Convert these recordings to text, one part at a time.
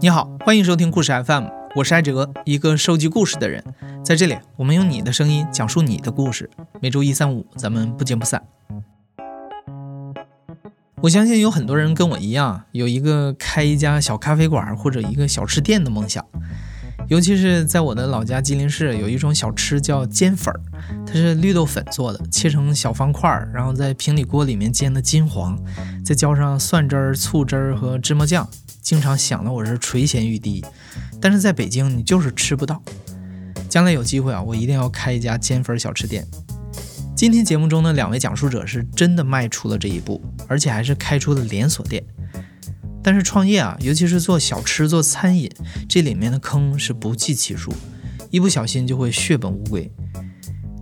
你好，欢迎收听故事 FM，我是艾哲，一个收集故事的人。在这里，我们用你的声音讲述你的故事。每周一、三、五，咱们不见不散。我相信有很多人跟我一样，有一个开一家小咖啡馆或者一个小吃店的梦想。尤其是在我的老家吉林市，有一种小吃叫煎粉儿，它是绿豆粉做的，切成小方块儿，然后在平底锅里面煎的金黄，再浇上蒜汁儿、醋汁儿和芝麻酱，经常想的我是垂涎欲滴。但是在北京，你就是吃不到。将来有机会啊，我一定要开一家煎粉小吃店。今天节目中的两位讲述者是真的迈出了这一步，而且还是开出了连锁店。但是创业啊，尤其是做小吃、做餐饮，这里面的坑是不计其数，一不小心就会血本无归。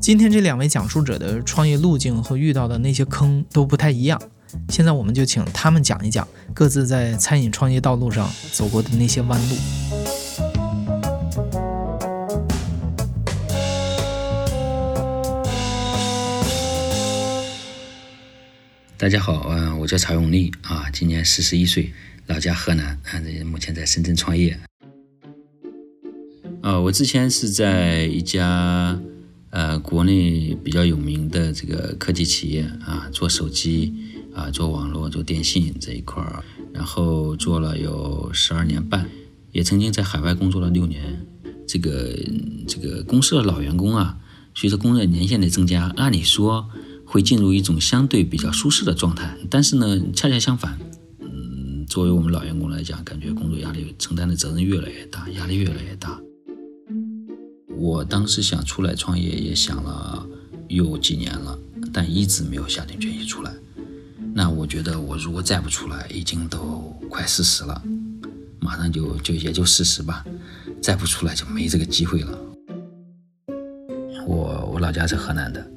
今天这两位讲述者的创业路径和遇到的那些坑都不太一样，现在我们就请他们讲一讲各自在餐饮创业道路上走过的那些弯路。大家好，嗯，我叫曹永利啊，今年四十一岁。老家河南，啊，目前在深圳创业。啊，我之前是在一家呃国内比较有名的这个科技企业啊，做手机啊，做网络、做电信这一块儿，然后做了有十二年半，也曾经在海外工作了六年。这个这个公司的老员工啊，随着工作年限的增加，按理说会进入一种相对比较舒适的状态，但是呢，恰恰相反。嗯作为我们老员工来讲，感觉工作压力、承担的责任越来越大，压力越来越大。我当时想出来创业，也想了有几年了，但一直没有下定决心出来。那我觉得，我如果再不出来，已经都快四十了，马上就就也就四十吧，再不出来就没这个机会了。我我老家是河南的，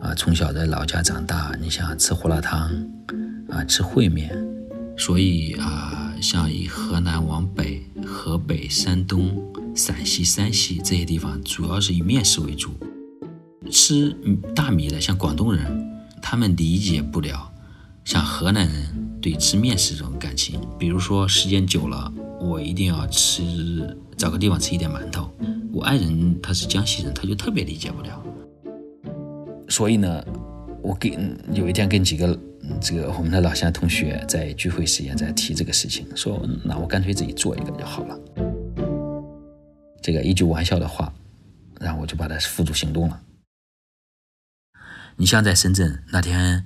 啊，从小在老家长大，你想吃胡辣汤，啊，吃烩面。所以啊，像以河南往北，河北、山东、陕西、山西这些地方，主要是以面食为主。吃大米的，像广东人，他们理解不了像河南人对吃面食这种感情。比如说，时间久了，我一定要吃，找个地方吃一点馒头。我爱人他是江西人，他就特别理解不了。所以呢，我跟有一天跟几个。这个我们的老乡同学在聚会时间在提这个事情，说那我干脆自己做一个就好了。这个一句玩笑的话，然后我就把它付诸行动了。你像在深圳那天，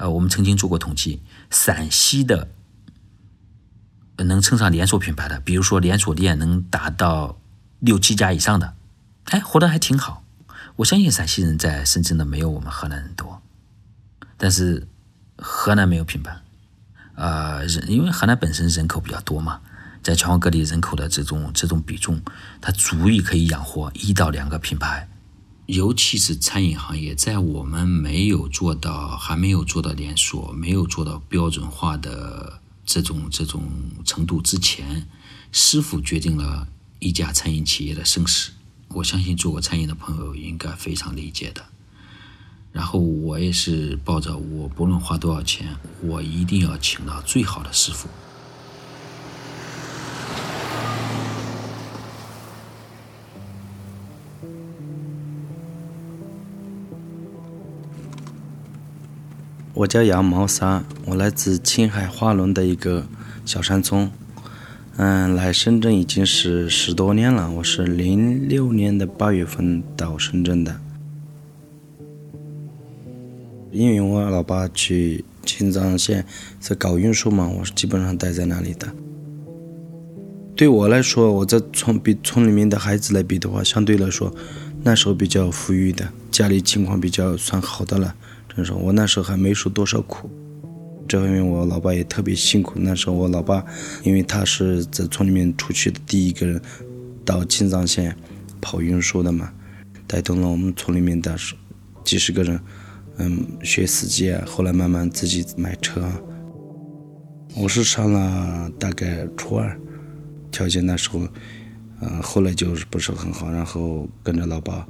呃，我们曾经做过统计，陕西的能称上连锁品牌的，比如说连锁店能达到六七家以上的，哎，活得还挺好。我相信陕西人在深圳的没有我们河南人多，但是。河南没有品牌，呃，人因为河南本身人口比较多嘛，在全国各地人口的这种这种比重，它足以可以养活一到两个品牌，尤其是餐饮行业，在我们没有做到还没有做到连锁、没有做到标准化的这种这种程度之前，师傅决定了一家餐饮企业的生死。我相信做过餐饮的朋友应该非常理解的。然后我也是抱着我不论花多少钱，我一定要请到最好的师傅。我叫杨毛三，我来自青海化隆的一个小山村。嗯，来深圳已经是十多年了。我是零六年的八月份到深圳的。因为我老爸去青藏线是搞运输嘛，我是基本上待在那里的。对我来说，我在村比村里面的孩子来比的话，相对来说，那时候比较富裕的，家里情况比较算好的了。真说，我那时候还没受多少苦。这方面我老爸也特别辛苦。那时候我老爸，因为他是在村里面出去的第一个人，到青藏线跑运输的嘛，带动了我们村里面的几十个人。嗯，学司机啊，后来慢慢自己买车。我是上了大概初二，条件那时候，嗯，后来就是不是很好，然后跟着老爸，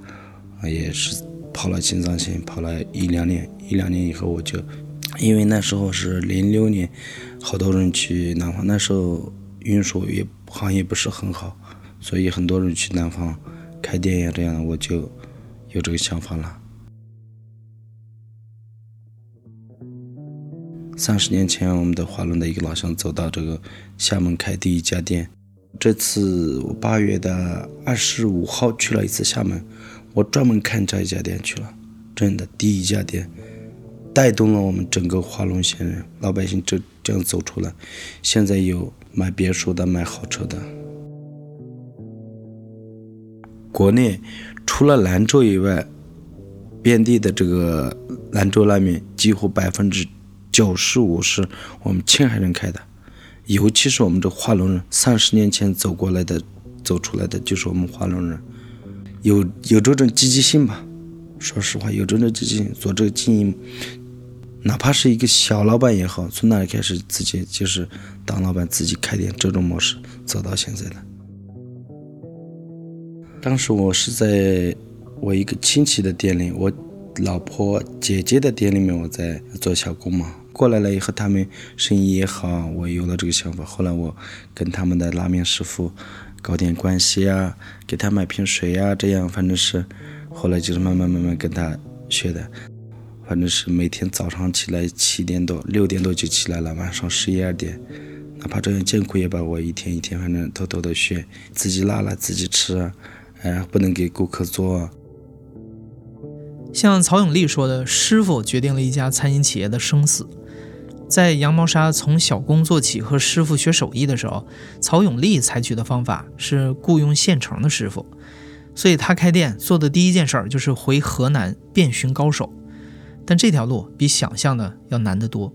也是跑了青藏线，跑了一两年，一两年以后我就因为那时候是零六年，好多人去南方，那时候运输也行业不是很好，所以很多人去南方开店呀，这样我就有这个想法了。三十年前，我们的华龙的一个老乡走到这个厦门开第一家店。这次我八月的二十五号去了一次厦门，我专门看这一家店去了，真的第一家店。带动了我们整个华龙县人老百姓这这样走出来，现在有买别墅的，买豪车的。国内除了兰州以外，遍地的这个兰州拉面几乎百分之九十五是我们青海人开的，尤其是我们这华龙人，三十年前走过来的，走出来的就是我们华龙人，有有这种积极性吧。说实话，有这种积极性做这个经营。哪怕是一个小老板也好，从那里开始自己就是当老板，自己开店这种模式走到现在的。当时我是在我一个亲戚的店里，我老婆姐姐的店里面，我在做小工嘛。过来了以后，他们生意也好，我有了这个想法。后来我跟他们的拉面师傅搞点关系啊，给他买瓶水啊，这样反正是后来就是慢慢慢慢跟他学的。反正是每天早上起来七点多、六点多就起来了，晚上十一二点，哪怕这样艰苦也把我一天一天反正偷偷的学，自己拉了自己吃，哎，不能给顾客做。像曹永利说的，师傅决定了一家餐饮企业的生死。在羊毛沙从小工做起和师傅学手艺的时候，曹永利采取的方法是雇佣现成的师傅，所以他开店做的第一件事儿就是回河南遍寻高手。但这条路比想象的要难得多。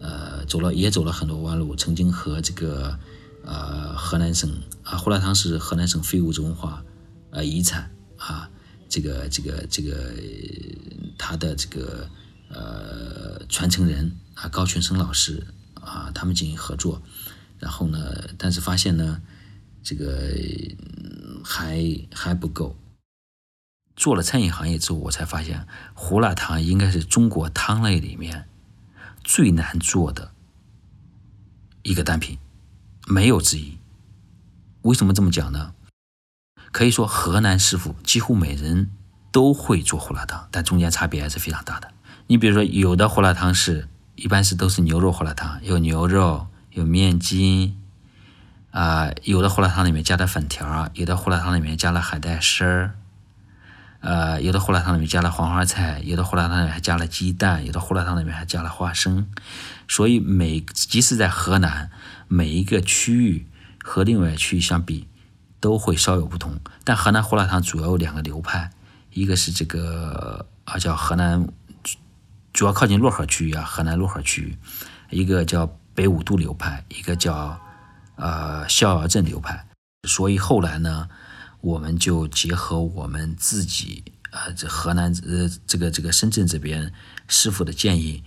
呃，走了也走了很多弯路，曾经和这个呃河南省啊胡辣汤是河南省非物质文化呃遗产啊，这个这个这个他的这个呃传承人啊高群生老师啊他们进行合作，然后呢，但是发现呢这个还还不够。做了餐饮行业之后，我才发现胡辣汤应该是中国汤类里面最难做的一个单品，没有之一。为什么这么讲呢？可以说河南师傅几乎每人都会做胡辣汤，但中间差别还是非常大的。你比如说，有的胡辣汤是一般是都是牛肉胡辣汤，有牛肉，有面筋，啊，有的胡辣汤里面加的粉条，有的胡辣汤里面加了海带丝儿。呃，有的胡辣汤里面加了黄花菜，有的胡辣汤里面还加了鸡蛋，有的胡辣汤里面还加了花生。所以每即使在河南，每一个区域和另外区域相比，都会稍有不同。但河南胡辣汤主要有两个流派，一个是这个啊叫河南，主要靠近漯河区域啊，河南漯河区域；一个叫北五渡流派，一个叫呃逍遥镇流派。所以后来呢。我们就结合我们自己，呃，这河南，呃，这个这个深圳这边师傅的建议，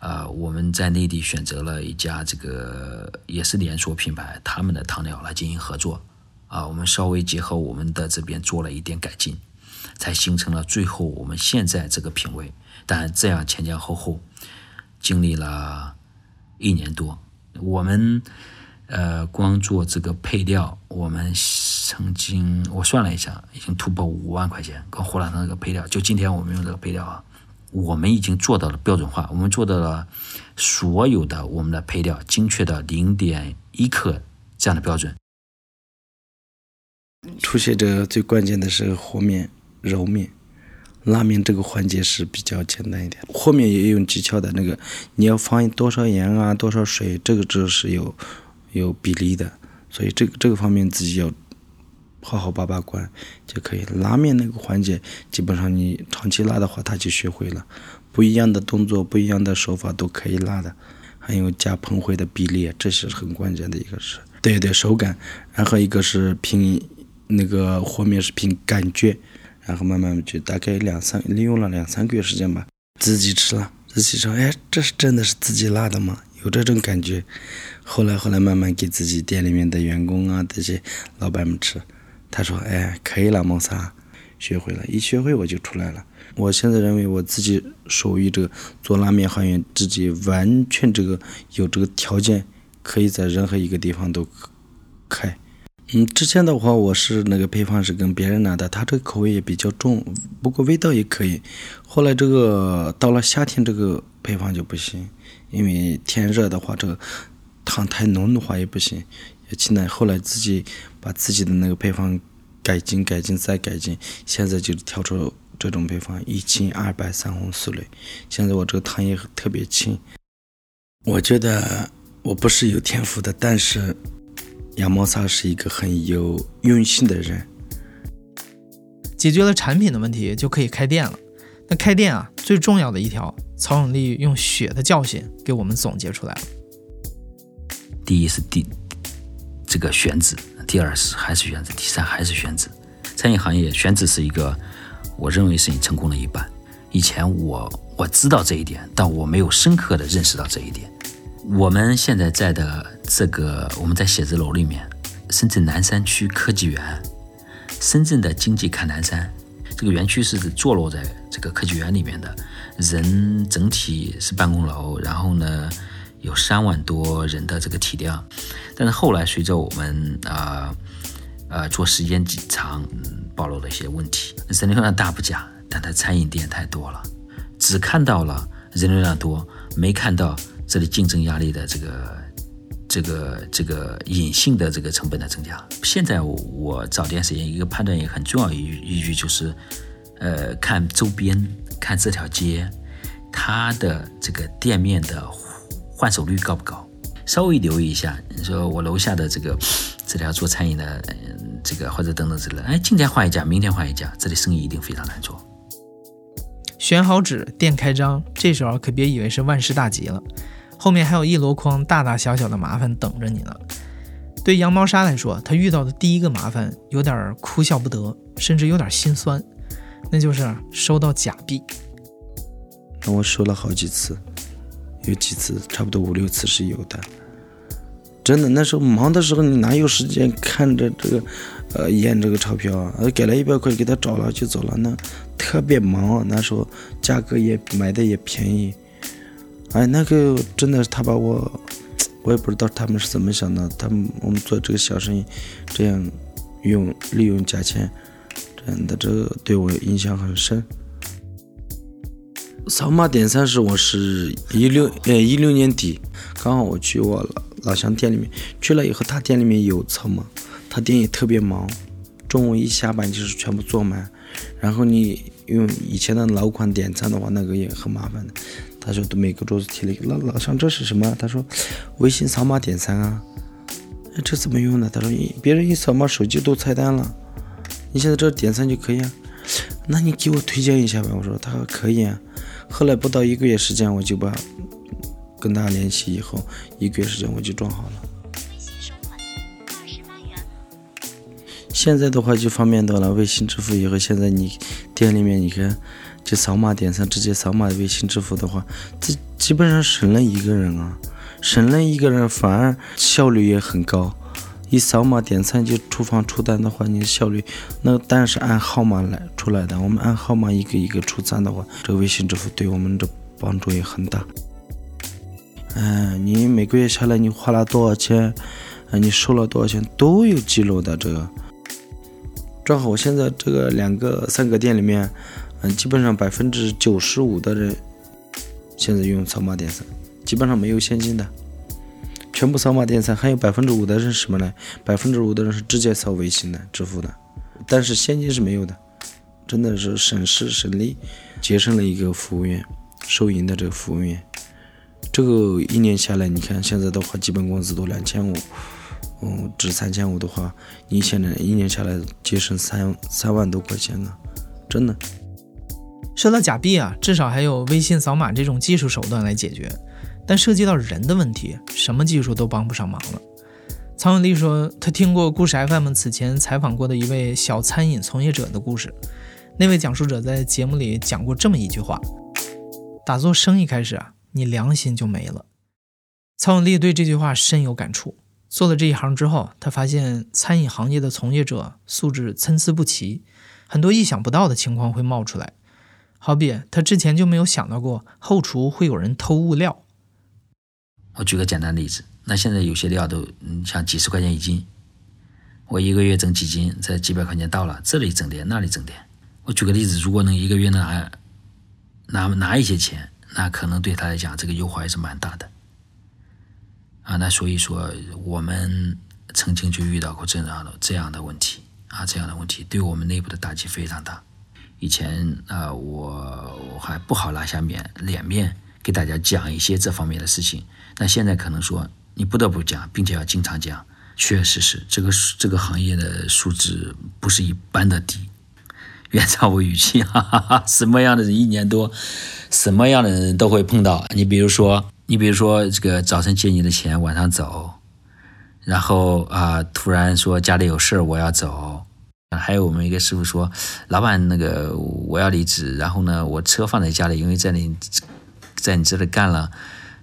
啊，我们在内地选择了一家这个也是连锁品牌，他们的汤料来进行合作，啊，我们稍微结合我们的这边做了一点改进，才形成了最后我们现在这个品味。但这样前前后后经历了一年多，我们。呃，光做这个配料，我们曾经我算了一下，已经突破五万块钱。跟胡辣汤这个配料，就今天我们用这个配料啊，我们已经做到了标准化，我们做到了所有的我们的配料精确的零点一克这样的标准。初学者最关键的是和面、揉面、拉面这个环节是比较简单一点。和面也有技巧的，那个你要放多少盐啊，多少水，这个就是有。有比例的，所以这个这个方面自己要好好把把关就可以。拉面那个环节，基本上你长期拉的话，他就学会了。不一样的动作，不一样的手法都可以拉的。还有加喷灰的比例，这是很关键的一个事。对对，手感。然后一个是凭那个和面是凭感觉，然后慢慢就大概两三利用了两三个月时间吧，自己吃了，自己说，哎，这是真的是自己拉的吗？有这种感觉，后来后来慢慢给自己店里面的员工啊这些老板们吃，他说：“哎，可以了，孟萨，学会了，一学会我就出来了。我现在认为我自己属于这个做拉面行业，自己完全这个有这个条件，可以在任何一个地方都开。嗯，之前的话我是那个配方是跟别人拿的，他这个口味也比较重，不过味道也可以。后来这个到了夏天，这个配方就不行，因为天热的话，这个汤太浓的话也不行。也现在后来自己把自己的那个配方改进、改进再改进，现在就调出这种配方，一斤二百三红四绿。现在我这个汤也特别清。我觉得我不是有天赋的，但是。杨毛萨是一个很有用心的人，解决了产品的问题就可以开店了。那开店啊，最重要的一条，曹永利用血的教训给我们总结出来了。第一是第这个选址，第二是还是选址，第三还是选址。餐饮行业选址是一个，我认为是你成功的一半。以前我我知道这一点，但我没有深刻的认识到这一点。我们现在在的这个，我们在写字楼里面，深圳南山区科技园，深圳的经济看南山，这个园区是坐落在这个科技园里面的，人整体是办公楼，然后呢有三万多人的这个体量，但是后来随着我们啊呃做时间长，暴露了一些问题，人流量大不假，但它餐饮店太多了，只看到了人流量多，没看到。这里竞争压力的这个、这个、这个隐性的这个成本的增加。现在我找店时间一个判断也很重要一依据就是，呃，看周边，看这条街，它的这个店面的换手率高不高？稍微留意一下，你说我楼下的这个这条做餐饮的，嗯这个或者等等之类，哎，今天换一家，明天换一家，这里生意一定非常难做。选好址，店开张，这时候可别以为是万事大吉了。后面还有一箩筐大大小小的麻烦等着你呢。对羊毛衫来说，他遇到的第一个麻烦有点哭笑不得，甚至有点心酸，那就是收到假币。那我收了好几次，有几次差不多五六次是有的。真的，那时候忙的时候，你哪有时间看着这个，呃，验这个钞票啊？给了一百块，给他找了就走了，那特别忙。那时候价格也买的也便宜。哎，那个真的是他把我，我也不知道他们是怎么想的。他们我们做这个小生意，这样用利用价钱，真的这个对我印象很深。扫码点餐是我是一六呃一六年底，刚好我去我老老乡店里面去了以后，他店里面有扫码，他店也特别忙，中午一下班就是全部坐满。然后你用以前的老款点餐的话，那个也很麻烦的。他说：“都每个桌子提了一个，老老乡，这是什么？”他说：“微信扫码点餐啊。”这怎么用呢？他说：“别人一扫码，手机都菜单了，你现在这点餐就可以啊。”那你给我推荐一下吧。我说：“他说可以啊。”后来不到一个月时间，我就把跟他联系，以后一个月时间我就装好了。现在的话就方便多了，微信支付以后，现在你店里面你看。就扫码点餐，直接扫码微信支付的话，这基本上省了一个人啊，省了一个人，反而效率也很高。一扫码点餐就厨房出单的话，你的效率那个单是按号码来出来的，我们按号码一个一个出餐的话，这个微信支付对我们的帮助也很大。嗯，你每个月下来你花了多少钱，啊，你收了多少钱都有记录的。这个正好我现在这个两个三个店里面。嗯，基本上百分之九十五的人现在用扫码点餐，基本上没有现金的，全部扫码点餐。还有百分之五的人什么呢？百分之五的人是直接扫微信的支付的，但是现金是没有的。真的是省时省力，节省了一个服务员收银的这个服务员。这个一年下来，你看现在的话，基本工资都两千五，嗯，值三千五的话，你现在一年下来节省三三万多块钱啊，真的。说到假币啊，至少还有微信扫码这种技术手段来解决，但涉及到人的问题，什么技术都帮不上忙了。曹永利说，他听过故事 FM 此前采访过的一位小餐饮从业者的故事，那位讲述者在节目里讲过这么一句话：打做生意开始啊，你良心就没了。曹永利对这句话深有感触。做了这一行之后，他发现餐饮行业的从业者素质参差不齐。很多意想不到的情况会冒出来。好比他之前就没有想到过后厨会有人偷物料。我举个简单例子，那现在有些料都嗯像几十块钱一斤，我一个月挣几斤，这几百块钱到了，这里挣点，那里挣点。我举个例子，如果能一个月能拿拿拿一些钱，那可能对他来讲这个诱惑还是蛮大的。啊，那所以说我们曾经就遇到过这样的这样的问题啊，这样的问题对我们内部的打击非常大。以前啊，我我还不好拉下面脸面给大家讲一些这方面的事情。那现在可能说你不得不讲，并且要经常讲，确实是这个这个行业的素质不是一般的低。原厂 我语气，哈哈哈，什么样的人一年多，什么样的人都会碰到。你比如说，你比如说这个早晨借你的钱，晚上走，然后啊，突然说家里有事儿我要走。还有我们一个师傅说，老板那个我要离职，然后呢，我车放在家里，因为在你，在你这里干了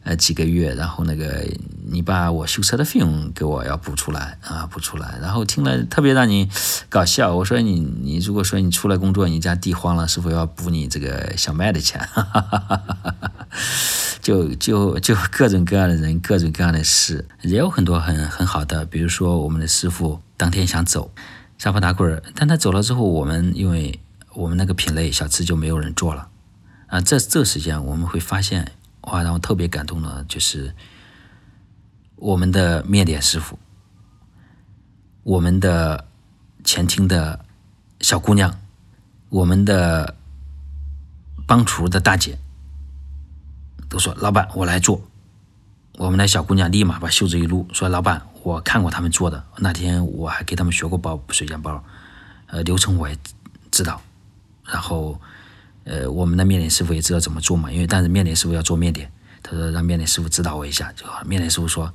呃几个月，然后那个你把我修车的费用给我要补出来啊，补出来。然后听了特别让你搞笑，我说你你如果说你出来工作，你家地荒了，是否要补你这个小麦的钱？就就就各种各样的人，各种各样的事，也有很多很很好的，比如说我们的师傅当天想走。沙发打滚，但他走了之后，我们因为我们那个品类小吃就没有人做了，啊，这这时间我们会发现，哇，让我特别感动的，就是我们的面点师傅，我们的前厅的小姑娘，我们的帮厨的大姐，都说老板我来做，我们的小姑娘立马把袖子一撸，说老板。我看过他们做的，那天我还给他们学过包水煎包，呃，流程我也知道。然后，呃，我们的面点师傅也知道怎么做嘛，因为但是面点师傅要做面点，他说让面点师傅指导我一下就好。面点师傅说：“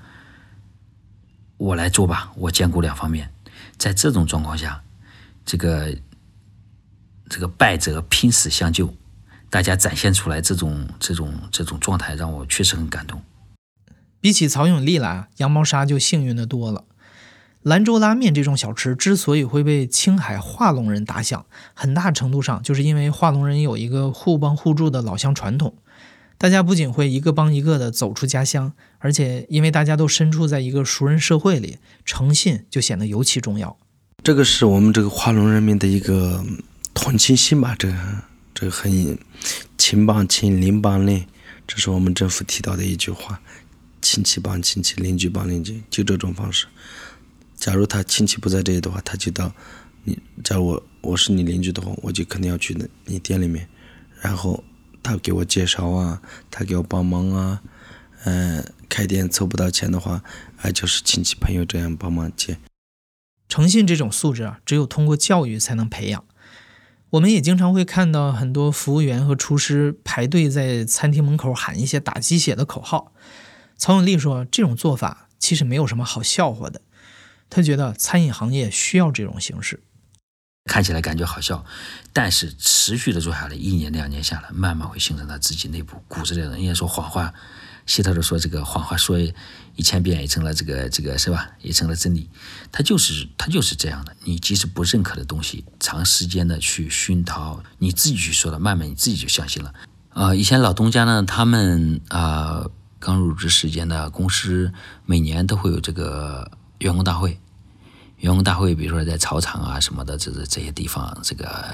我来做吧，我兼顾两方面。”在这种状况下，这个这个败者拼死相救，大家展现出来这种这种这种状态，让我确实很感动。比起曹永利来，羊毛沙就幸运的多了。兰州拉面这种小吃之所以会被青海化隆人打响，很大程度上就是因为化隆人有一个互帮互助的老乡传统。大家不仅会一个帮一个的走出家乡，而且因为大家都身处在一个熟人社会里，诚信就显得尤其重要。这个是我们这个化隆人民的一个同情心吧？这个这很亲帮亲，邻帮邻，这是我们政府提到的一句话。亲戚帮亲戚，邻居帮邻居，就这种方式。假如他亲戚不在这里的话，他就到你。假如我我是你邻居的话，我就肯定要去你店里面，然后他给我介绍啊，他给我帮忙啊。嗯，开店凑不到钱的话，哎，就是亲戚朋友这样帮忙借。诚信这种素质啊，只有通过教育才能培养。我们也经常会看到很多服务员和厨师排队在餐厅门口喊一些打鸡血的口号。曹永利说：“这种做法其实没有什么好笑话的。他觉得餐饮行业需要这种形式，看起来感觉好笑，但是持续的做下来，一年两年下来，慢慢会形成他自己内部骨子里的。人家说谎话，希特勒说这个谎话说一千遍也成了这个这个是吧？也成了真理。他就是他就是这样的。你即使不认可的东西，长时间的去熏陶，你自己去说的，慢慢你自己就相信了。啊，以前老东家呢，他们啊。”刚入职时间的公司每年都会有这个员工大会，员工大会，比如说在草场啊什么的，这这这些地方，这个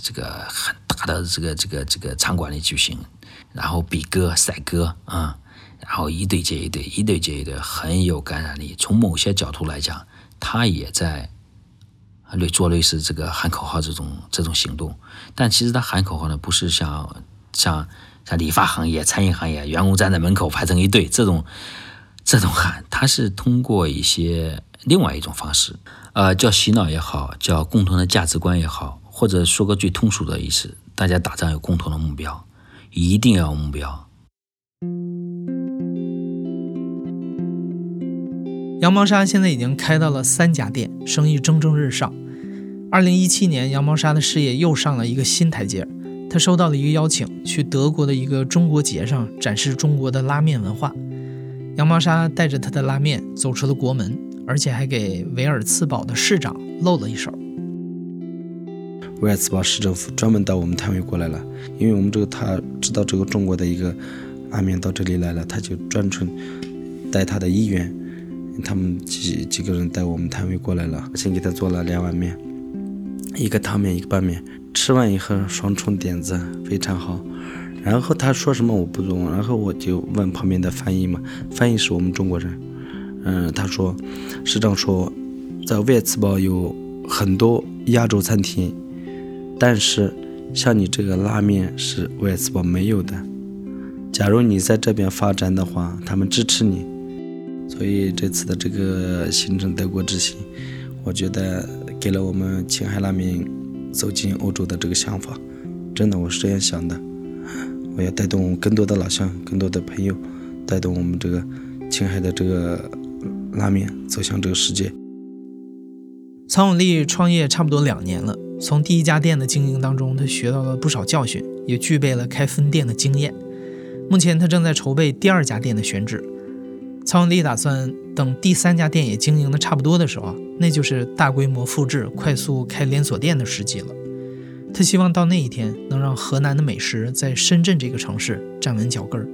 这个很大的这个这个这个场馆里举行，然后比歌赛歌啊，然后一对接一对，一对接一对，很有感染力。从某些角度来讲，他也在类做类似这个喊口号这种这种行动，但其实他喊口号呢，不是像像。像理发行业、餐饮行业，员工站在门口排成一队，这种这种喊，他是通过一些另外一种方式，呃，叫洗脑也好，叫共同的价值观也好，或者说个最通俗的意思，大家打仗有共同的目标，一定要有目标。羊毛沙现在已经开到了三家店，生意蒸蒸日上。二零一七年，羊毛沙的事业又上了一个新台阶。他收到了一个邀请，去德国的一个中国节上展示中国的拉面文化。羊毛沙带着他的拉面走出了国门，而且还给维尔茨堡的市长露了一手。维尔茨堡市政府专门到我们摊位过来了，因为我们这个他知道这个中国的一个拉面到这里来了，他就专程带他的议员，他们几几个人带我们摊位过来了，先给他做了两碗面，一个汤面一个拌面，吃完以后双重点子非常好。然后他说什么我不懂，然后我就问旁边的翻译嘛，翻译是我们中国人，嗯，他说市长说在维尔茨堡有很多亚洲餐厅。但是，像你这个拉面是维尔茨堡没有的。假如你在这边发展的话，他们支持你。所以这次的这个行程德国之行，我觉得给了我们青海拉面走进欧洲的这个想法。真的，我是这样想的。我要带动更多的老乡、更多的朋友，带动我们这个青海的这个拉面走向这个世界。曹永利创业差不多两年了。从第一家店的经营当中，他学到了不少教训，也具备了开分店的经验。目前他正在筹备第二家店的选址。曹永利打算等第三家店也经营的差不多的时候，那就是大规模复制、快速开连锁店的时机了。他希望到那一天，能让河南的美食在深圳这个城市站稳脚跟儿。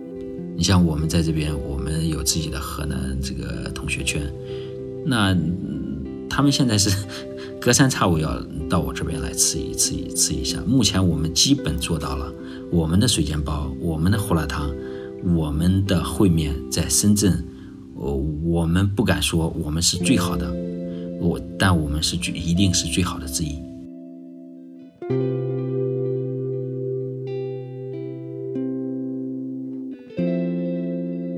你像我们在这边，我们有自己的河南这个同学圈，那他们现在是。隔三差五要到我这边来吃一吃一吃一下。目前我们基本做到了，我们的水煎包、我们的胡辣汤、我们的烩面在深圳，我我们不敢说我们是最好的，我但我们是最一定是最好的之一。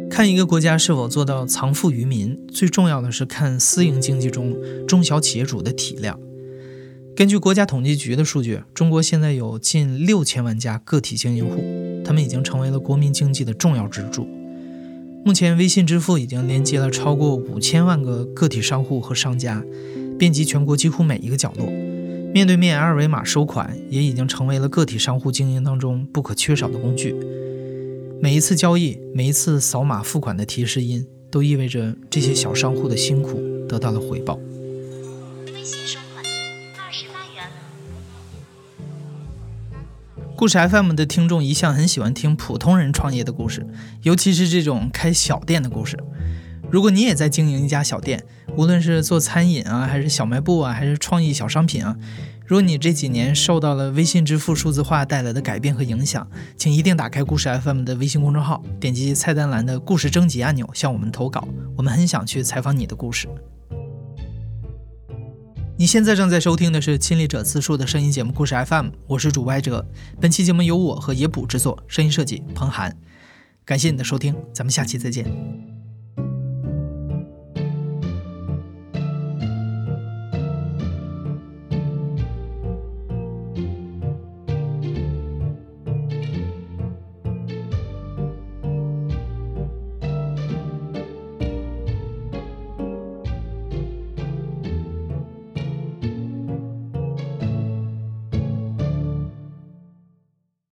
看一个国家是否做到藏富于民，最重要的是看私营经济中中小企业主的体量。根据国家统计局的数据，中国现在有近六千万家个体经营户，他们已经成为了国民经济的重要支柱。目前，微信支付已经连接了超过五千万个个体商户和商家，遍及全国几乎每一个角落。面对面二维码收款也已经成为了个体商户经营当中不可缺少的工具。每一次交易，每一次扫码付款的提示音，都意味着这些小商户的辛苦得到了回报。微信故事 FM 的听众一向很喜欢听普通人创业的故事，尤其是这种开小店的故事。如果你也在经营一家小店，无论是做餐饮啊，还是小卖部啊，还是创意小商品啊。如果你这几年受到了微信支付数字化带来的改变和影响，请一定打开故事 FM 的微信公众号，点击菜单栏的故事征集按钮，向我们投稿。我们很想去采访你的故事。你现在正在收听的是亲历者自述的声音节目《故事 FM》，我是主播哲。本期节目由我和野捕制作，声音设计彭涵。感谢你的收听，咱们下期再见。